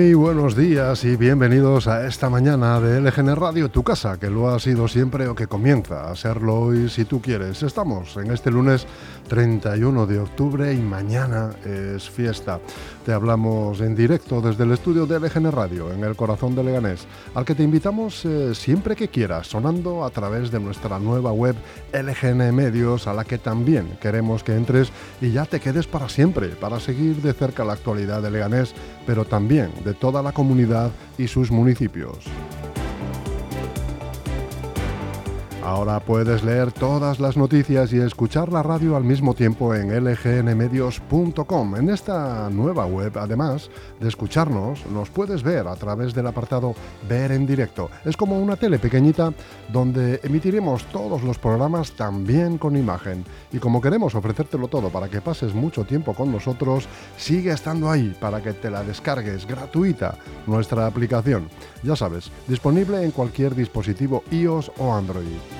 Muy buenos días y bienvenidos a esta mañana de LGN Radio, tu casa, que lo ha sido siempre o que comienza a serlo hoy si tú quieres. Estamos en este lunes 31 de octubre y mañana es fiesta. Te hablamos en directo desde el estudio de LGN Radio, en el corazón de Leganés, al que te invitamos eh, siempre que quieras, sonando a través de nuestra nueva web LGN Medios, a la que también queremos que entres y ya te quedes para siempre, para seguir de cerca la actualidad de Leganés, pero también de toda la comunidad y sus municipios. Ahora puedes leer todas las noticias y escuchar la radio al mismo tiempo en lgnmedios.com. En esta nueva web, además de escucharnos, nos puedes ver a través del apartado Ver en directo. Es como una tele pequeñita donde emitiremos todos los programas también con imagen. Y como queremos ofrecértelo todo para que pases mucho tiempo con nosotros, sigue estando ahí para que te la descargues gratuita nuestra aplicación. Ya sabes, disponible en cualquier dispositivo iOS o Android.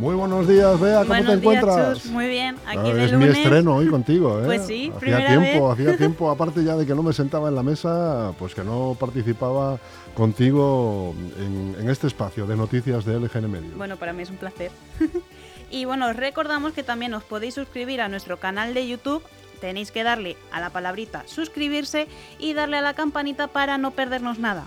Muy buenos días, Bea, ¿cómo te encuentras? muy bien, aquí ah, de Es lunes. mi estreno hoy contigo, ¿eh? Pues sí, hacía tiempo, hacía tiempo, aparte ya de que no me sentaba en la mesa, pues que no participaba contigo en, este espacio de noticias de LGN Medio. Bueno, para mí es un placer. y bueno, os recordamos que también os podéis suscribir a nuestro canal de YouTube. Tenéis que darle a la palabrita suscribirse y darle a la campanita para no perdernos nada.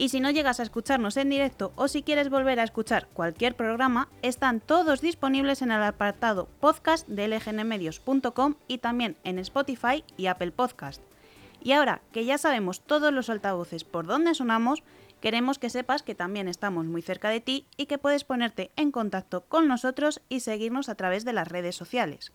Y si no llegas a escucharnos en directo o si quieres volver a escuchar cualquier programa, están todos disponibles en el apartado podcast de lgnmedios.com y también en Spotify y Apple Podcast. Y ahora que ya sabemos todos los altavoces por dónde sonamos, queremos que sepas que también estamos muy cerca de ti y que puedes ponerte en contacto con nosotros y seguirnos a través de las redes sociales.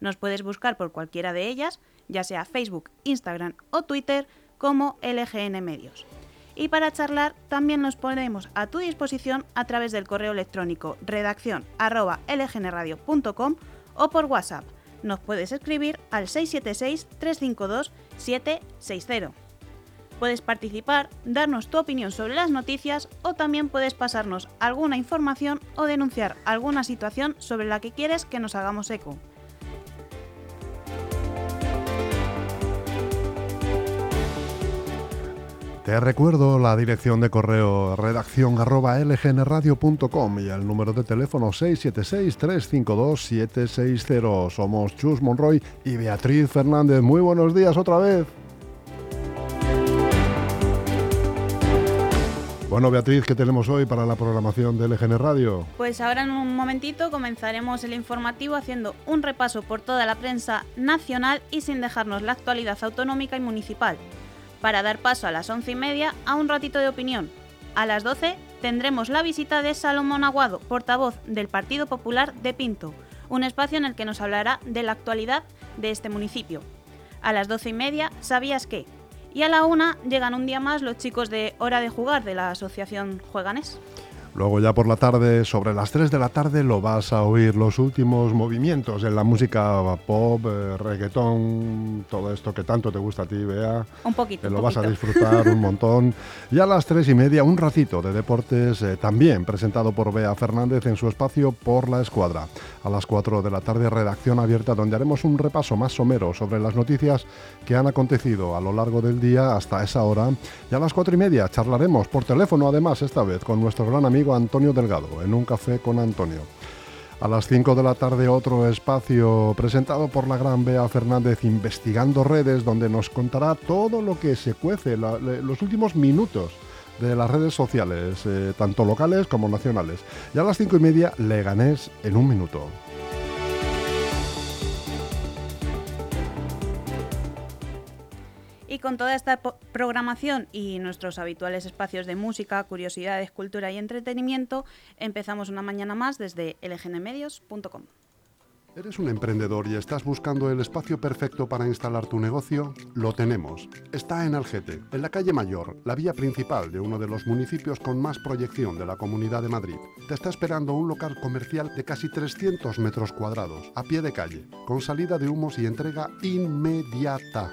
Nos puedes buscar por cualquiera de ellas, ya sea Facebook, Instagram o Twitter, como LGN Medios y para charlar también nos ponemos a tu disposición a través del correo electrónico redacción o por WhatsApp. Nos puedes escribir al 676-352-760. Puedes participar, darnos tu opinión sobre las noticias o también puedes pasarnos alguna información o denunciar alguna situación sobre la que quieres que nos hagamos eco. Te recuerdo la dirección de correo redacción y el número de teléfono 676-352-760. Somos Chus Monroy y Beatriz Fernández. Muy buenos días otra vez. Bueno, Beatriz, ¿qué tenemos hoy para la programación de LGN Radio? Pues ahora en un momentito comenzaremos el informativo haciendo un repaso por toda la prensa nacional y sin dejarnos la actualidad autonómica y municipal para dar paso a las once y media a un ratito de opinión. A las 12 tendremos la visita de Salomón Aguado, portavoz del Partido Popular de Pinto, un espacio en el que nos hablará de la actualidad de este municipio. A las doce y media, ¿sabías qué? Y a la una llegan un día más los chicos de Hora de Jugar de la Asociación Jueganés. Luego ya por la tarde, sobre las 3 de la tarde, lo vas a oír los últimos movimientos en la música pop, eh, reggaetón, todo esto que tanto te gusta a ti, Bea. Un poquito. Que lo vas a disfrutar un montón. Y a las 3 y media, un ratito de deportes, eh, también presentado por Bea Fernández en su espacio Por la Escuadra. A las 4 de la tarde, redacción abierta, donde haremos un repaso más somero sobre las noticias que han acontecido a lo largo del día hasta esa hora. Y a las 4 y media charlaremos por teléfono, además, esta vez, con nuestro gran amigo Antonio Delgado, en un café con Antonio. A las 5 de la tarde otro espacio presentado por la gran Bea Fernández investigando redes donde nos contará todo lo que se cuece, los últimos minutos de las redes sociales, eh, tanto locales como nacionales. Y a las 5 y media Leganés en un minuto. Y con toda esta programación y nuestros habituales espacios de música, curiosidades, cultura y entretenimiento, empezamos una mañana más desde lgnmedios.com. ¿Eres un emprendedor y estás buscando el espacio perfecto para instalar tu negocio? Lo tenemos. Está en Algete, en la calle Mayor, la vía principal de uno de los municipios con más proyección de la Comunidad de Madrid. Te está esperando un local comercial de casi 300 metros cuadrados, a pie de calle, con salida de humos y entrega inmediata.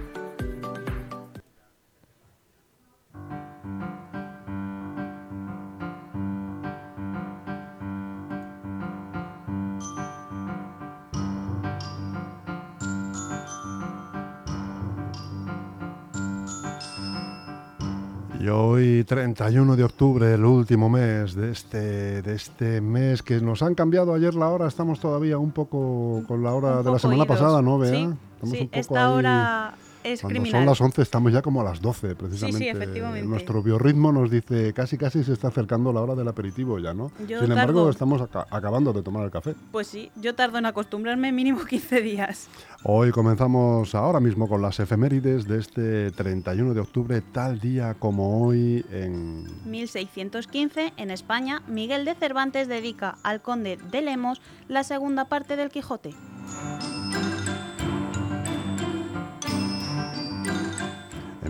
Y hoy, 31 de octubre, el último mes de este, de este mes que nos han cambiado ayer la hora, estamos todavía un poco con la hora Un de la semana idos. pasada, ¿no, Bea? Sí, Estamos sí, un poco esta ahí- hora es Cuando criminal. son las 11 estamos ya como a las 12, precisamente. efectivamente. Nuestro biorritmo nos dice casi casi se está acercando la hora del aperitivo ya, ¿no? Yo Sin embargo, tardo. estamos aca- acabando de tomar el café. Pues sí, yo tardo en acostumbrarme mínimo 15 días. Hoy comenzamos ahora mismo con las efemérides de este 31 de octubre, tal día como hoy en 1615, en España, Miguel de Cervantes dedica al conde de Lemos la segunda parte del Quijote.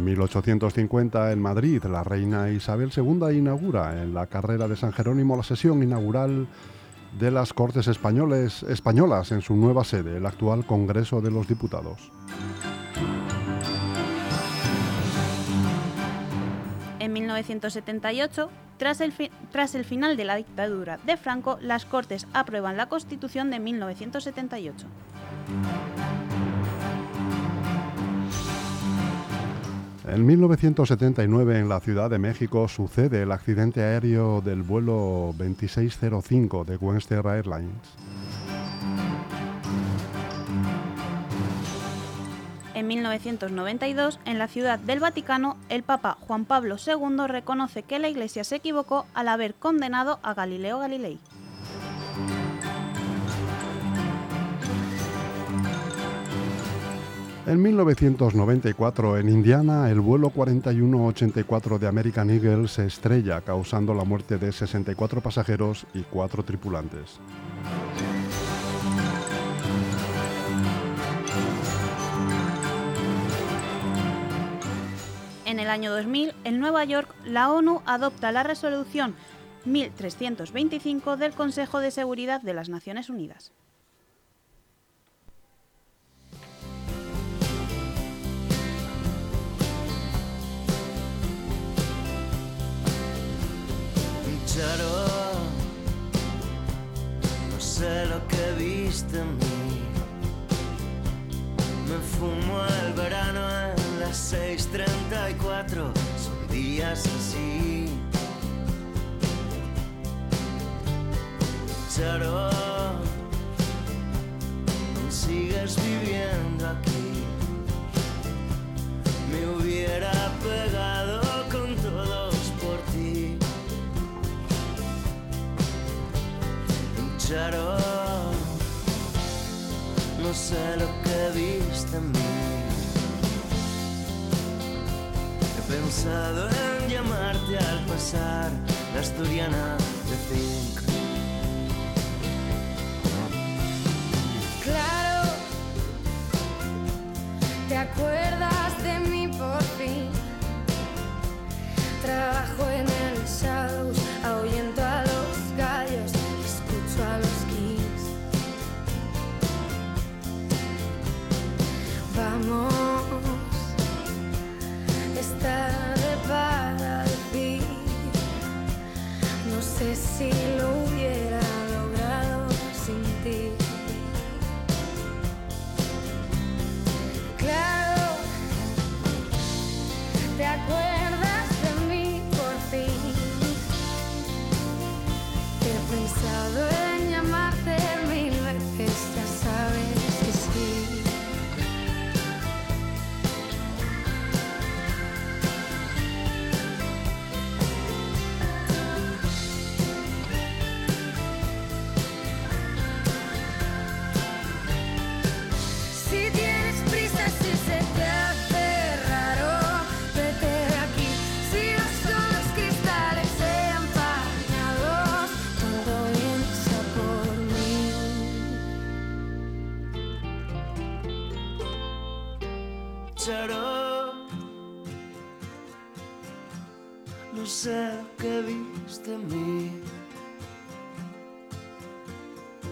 En 1850, en Madrid, la reina Isabel II inaugura en la carrera de San Jerónimo la sesión inaugural de las Cortes Españoles, Españolas en su nueva sede, el actual Congreso de los Diputados. En 1978, tras el, tras el final de la dictadura de Franco, las Cortes aprueban la Constitución de 1978. En 1979, en la Ciudad de México, sucede el accidente aéreo del vuelo 2605 de Western Airlines. En 1992, en la Ciudad del Vaticano, el Papa Juan Pablo II reconoce que la Iglesia se equivocó al haber condenado a Galileo Galilei. En 1994, en Indiana, el vuelo 4184 de American Eagle se estrella, causando la muerte de 64 pasajeros y 4 tripulantes. En el año 2000, en Nueva York, la ONU adopta la resolución 1325 del Consejo de Seguridad de las Naciones Unidas. No sé lo que viste en mí. Me fumo el verano en las 6:34, son días así. Charo, sigues viviendo aquí. Me hubiera pegado No sé lo que viste en mí. He pensado en llamarte al pasar la asturiana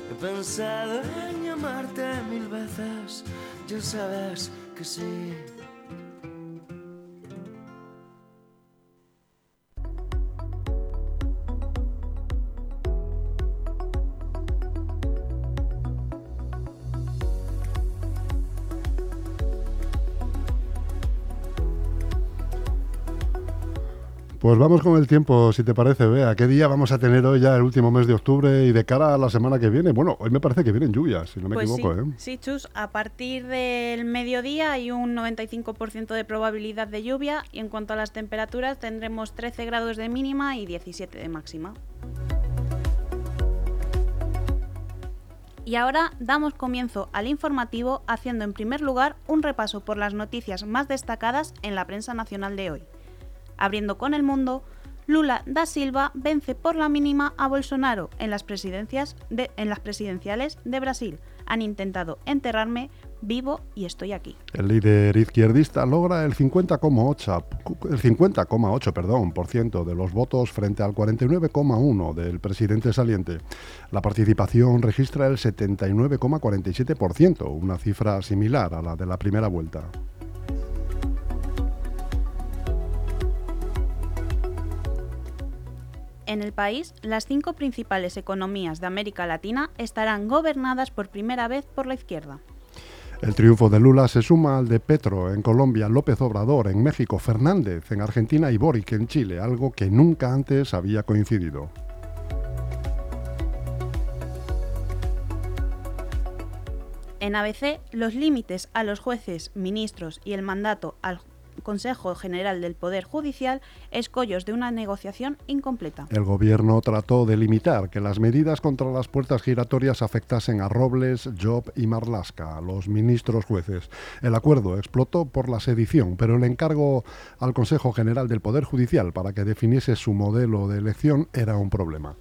He pensado en llamarte mil veces, ya sabes que sí. Pues vamos con el tiempo, si te parece, Bea. ¿Qué día vamos a tener hoy ya el último mes de octubre y de cara a la semana que viene? Bueno, hoy me parece que vienen lluvias, si no me Pues equivoco, sí, ¿eh? sí, Chus, a partir del mediodía hay un 95% de probabilidad de lluvia y en cuanto a las temperaturas tendremos 13 grados de mínima y 17 de máxima. Y ahora damos comienzo al informativo haciendo en primer lugar un repaso por las noticias más destacadas en la prensa nacional de hoy. Abriendo con el mundo, Lula da Silva vence por la mínima a Bolsonaro en las, presidencias de- en las presidenciales de Brasil. Han intentado enterrarme vivo y estoy aquí. El líder izquierdista logra el 50,8 el 50,8 perdón, por ciento de los votos frente al 49,1 del presidente saliente. La participación registra el 79,47%, una cifra similar a la de la primera vuelta. En el país, las cinco principales economías de América Latina estarán gobernadas por primera vez por la izquierda. El triunfo de Lula se suma al de Petro en Colombia, López Obrador en México, Fernández en Argentina y Boric en Chile, algo que nunca antes había coincidido. En ABC, los límites a los jueces, ministros y el mandato al Consejo General del Poder Judicial escollos de una negociación incompleta. El gobierno trató de limitar que las medidas contra las puertas giratorias afectasen a Robles, Job y Marlasca, los ministros jueces. El acuerdo explotó por la sedición, pero el encargo al Consejo General del Poder Judicial para que definiese su modelo de elección era un problema.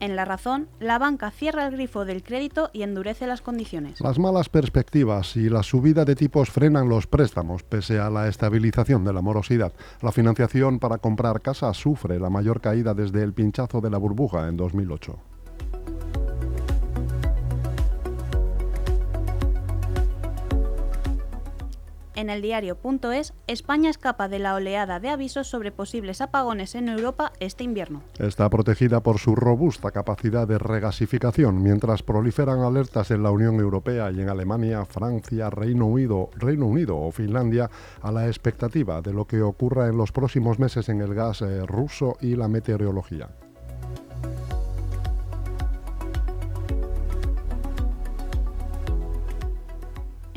En la razón, la banca cierra el grifo del crédito y endurece las condiciones. Las malas perspectivas y la subida de tipos frenan los préstamos, pese a la estabilización de la morosidad. La financiación para comprar casa sufre la mayor caída desde el pinchazo de la burbuja en 2008. En el diario.es, España escapa de la oleada de avisos sobre posibles apagones en Europa este invierno. Está protegida por su robusta capacidad de regasificación, mientras proliferan alertas en la Unión Europea y en Alemania, Francia, Reino Unido, Reino Unido o Finlandia a la expectativa de lo que ocurra en los próximos meses en el gas eh, ruso y la meteorología.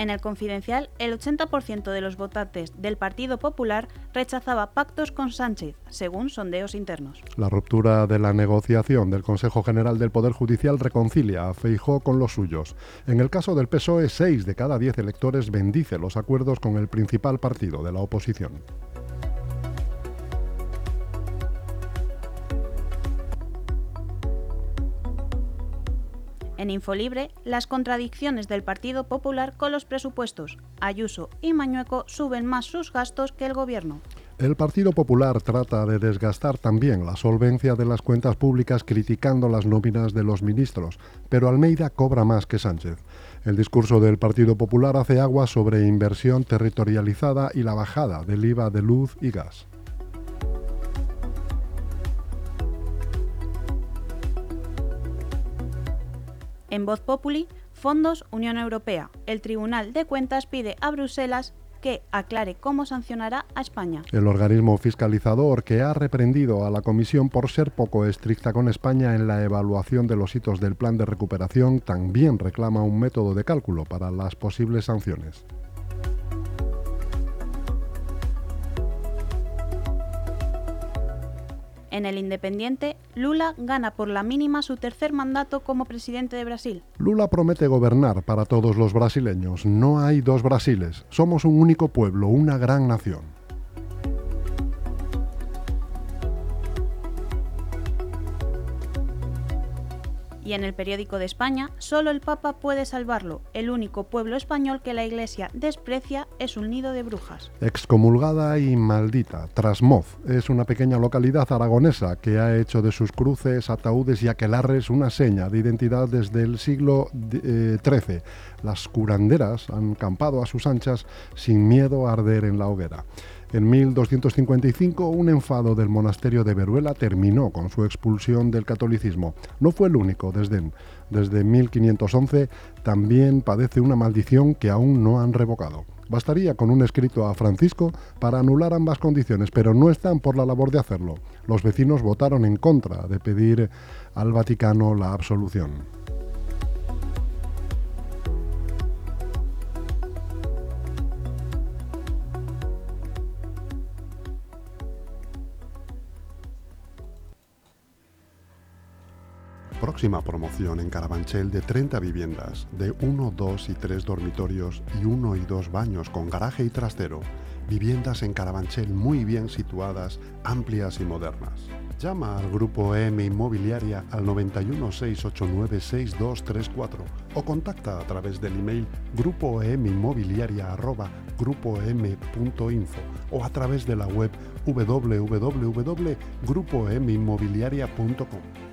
En el confidencial, el 80% de los votantes del Partido Popular rechazaba pactos con Sánchez, según sondeos internos. La ruptura de la negociación del Consejo General del Poder Judicial reconcilia a Feijó con los suyos. En el caso del PSOE, 6 de cada 10 electores bendice los acuerdos con el principal partido de la oposición. En Infolibre, las contradicciones del Partido Popular con los presupuestos. Ayuso y Mañueco suben más sus gastos que el gobierno. El Partido Popular trata de desgastar también la solvencia de las cuentas públicas criticando las nóminas de los ministros, pero Almeida cobra más que Sánchez. El discurso del Partido Popular hace agua sobre inversión territorializada y la bajada del IVA de luz y gas. En Voz Populi, Fondos Unión Europea. El Tribunal de Cuentas pide a Bruselas que aclare cómo sancionará a España. El organismo fiscalizador que ha reprendido a la Comisión por ser poco estricta con España en la evaluación de los hitos del plan de recuperación también reclama un método de cálculo para las posibles sanciones. En el Independiente, Lula gana por la mínima su tercer mandato como presidente de Brasil. Lula promete gobernar para todos los brasileños. No hay dos Brasiles. Somos un único pueblo, una gran nación. Y en el periódico de España, solo el Papa puede salvarlo. El único pueblo español que la Iglesia desprecia es un nido de brujas. Excomulgada y maldita, Trasmoz es una pequeña localidad aragonesa que ha hecho de sus cruces, ataúdes y aquelarres una seña de identidad desde el siglo eh, XIII. Las curanderas han campado a sus anchas sin miedo a arder en la hoguera. En 1255, un enfado del monasterio de Veruela terminó con su expulsión del catolicismo. No fue el único desdén. Desde 1511 también padece una maldición que aún no han revocado. Bastaría con un escrito a Francisco para anular ambas condiciones, pero no están por la labor de hacerlo. Los vecinos votaron en contra de pedir al Vaticano la absolución. Próxima promoción en Carabanchel de 30 viviendas, de 1, 2 y 3 dormitorios y 1 y 2 baños con garaje y trastero. Viviendas en Carabanchel muy bien situadas, amplias y modernas. Llama al grupo M Inmobiliaria al 91 689 6234 o contacta a través del email grupoeminmobiliaria@grupoem.info o a través de la web www.grupoeminmobiliaria.com.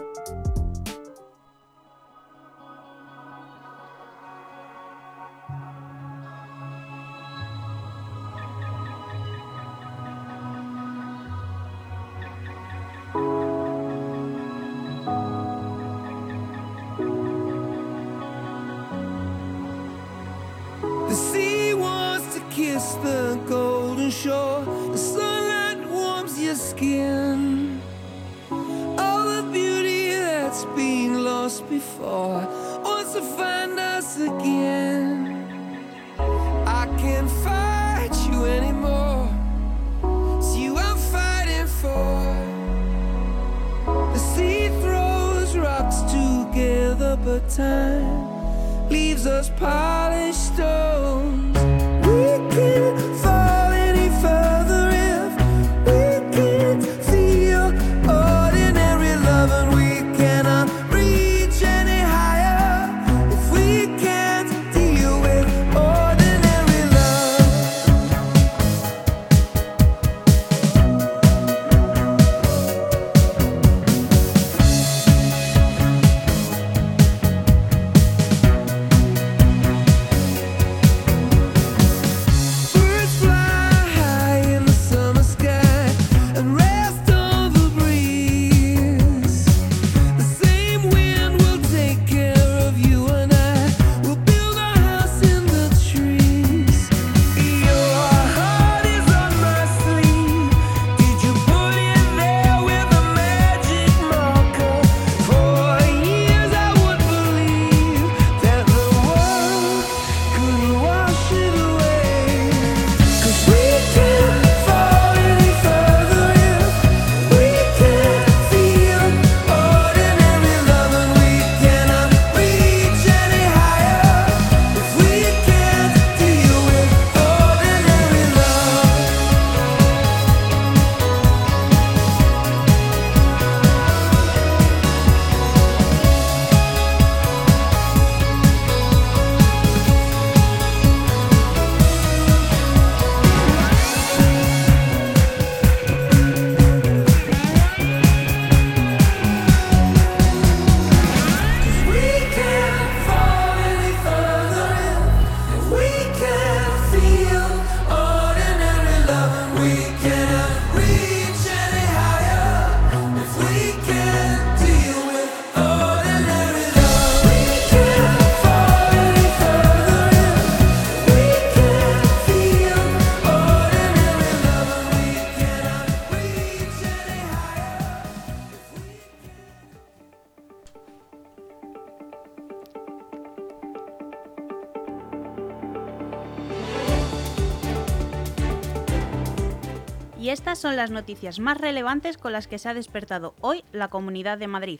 Y estas son las noticias más relevantes con las que se ha despertado hoy la Comunidad de Madrid.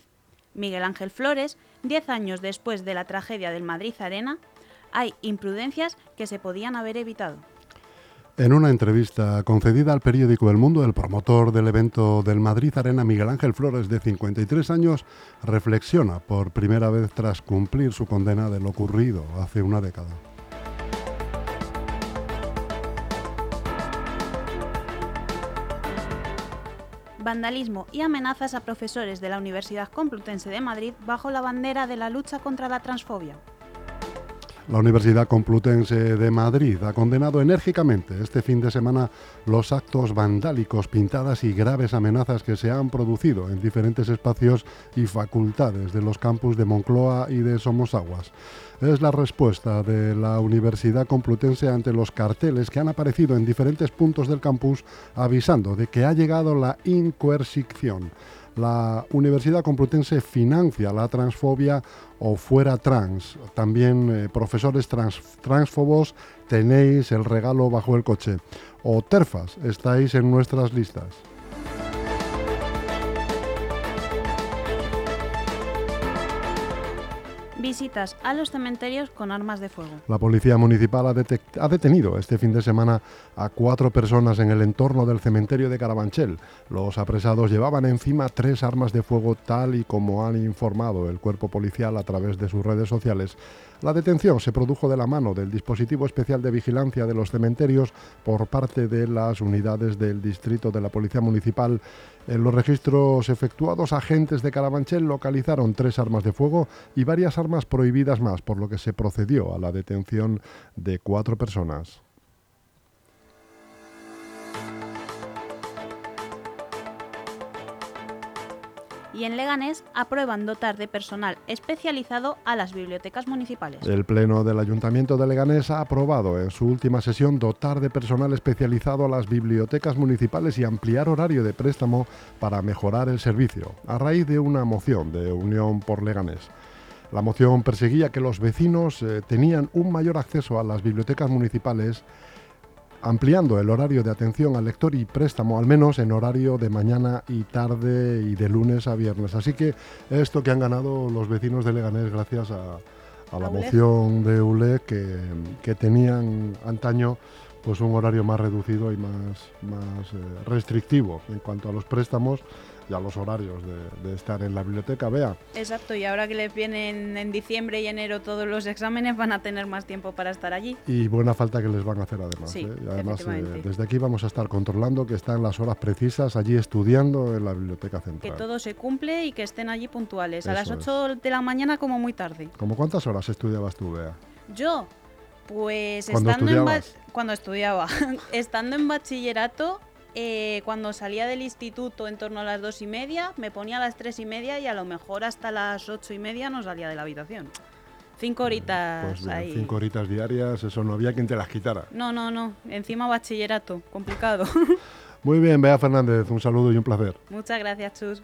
Miguel Ángel Flores, 10 años después de la tragedia del Madrid Arena, hay imprudencias que se podían haber evitado. En una entrevista concedida al periódico El Mundo, el promotor del evento del Madrid Arena, Miguel Ángel Flores, de 53 años, reflexiona por primera vez tras cumplir su condena de lo ocurrido hace una década. Vandalismo y amenazas a profesores de la Universidad Complutense de Madrid bajo la bandera de la lucha contra la transfobia. La Universidad Complutense de Madrid ha condenado enérgicamente este fin de semana los actos vandálicos, pintadas y graves amenazas que se han producido en diferentes espacios y facultades de los campus de Moncloa y de Somosaguas. Es la respuesta de la Universidad Complutense ante los carteles que han aparecido en diferentes puntos del campus avisando de que ha llegado la incoercición. La Universidad Complutense financia la transfobia o fuera trans. También eh, profesores trans, transfobos tenéis el regalo bajo el coche. O terfas, estáis en nuestras listas. Visitas a los cementerios con armas de fuego. La Policía Municipal ha, detenido este fin de semana a cuatro personas en el entorno del cementerio de Carabanchel. Los apresados llevaban encima tres armas de fuego tal y como han informado el cuerpo policial a través de sus redes sociales. La detención se produjo de la mano del dispositivo especial de vigilancia de los cementerios por parte de las unidades del distrito de la Policía Municipal. En los registros efectuados, agentes de Carabanchel localizaron tres armas de fuego y varias armas prohibidas más, por lo que se procedió a la detención de cuatro personas. Y en Leganés aprueban dotar de personal especializado a las bibliotecas municipales. El Pleno del Ayuntamiento de Leganés ha aprobado en su última sesión dotar de personal especializado a las bibliotecas municipales y ampliar horario de préstamo para mejorar el servicio, a raíz de una moción de Unión por Leganés. La moción perseguía que los vecinos eh, tenían un mayor acceso a las bibliotecas municipales ampliando el horario de atención al lector y préstamo, al menos en horario de mañana y tarde y de lunes a viernes. Así que esto que han ganado los vecinos de Leganés gracias a, a la moción de ULE que, que tenían antaño pues un horario más reducido y más, más eh, restrictivo en cuanto a los préstamos y a los horarios de, de estar en la biblioteca. Vea, Exacto, y ahora que les vienen en diciembre y enero todos los exámenes, van a tener más tiempo para estar allí. Y buena falta que les van a hacer además. Sí, ¿eh? Y además, eh, desde aquí vamos a estar controlando que están las horas precisas allí estudiando en la biblioteca Que central. todo se cumple y que estén allí puntuales. A las Eso es. 8 de la mañana como muy tarde. ¿Cómo cuántas horas estudiabas tú, Bea? Yo, pues ¿Cuándo estando en cuando estudiaba, estando en bachillerato, eh, cuando salía del instituto en torno a las dos y media, me ponía a las tres y media y a lo mejor hasta las ocho y media no salía de la habitación. Cinco horitas Pues bien, ahí. cinco horitas diarias, eso no había quien te las quitara. No, no, no. Encima bachillerato, complicado. Muy bien, Bea Fernández, un saludo y un placer. Muchas gracias, Chus.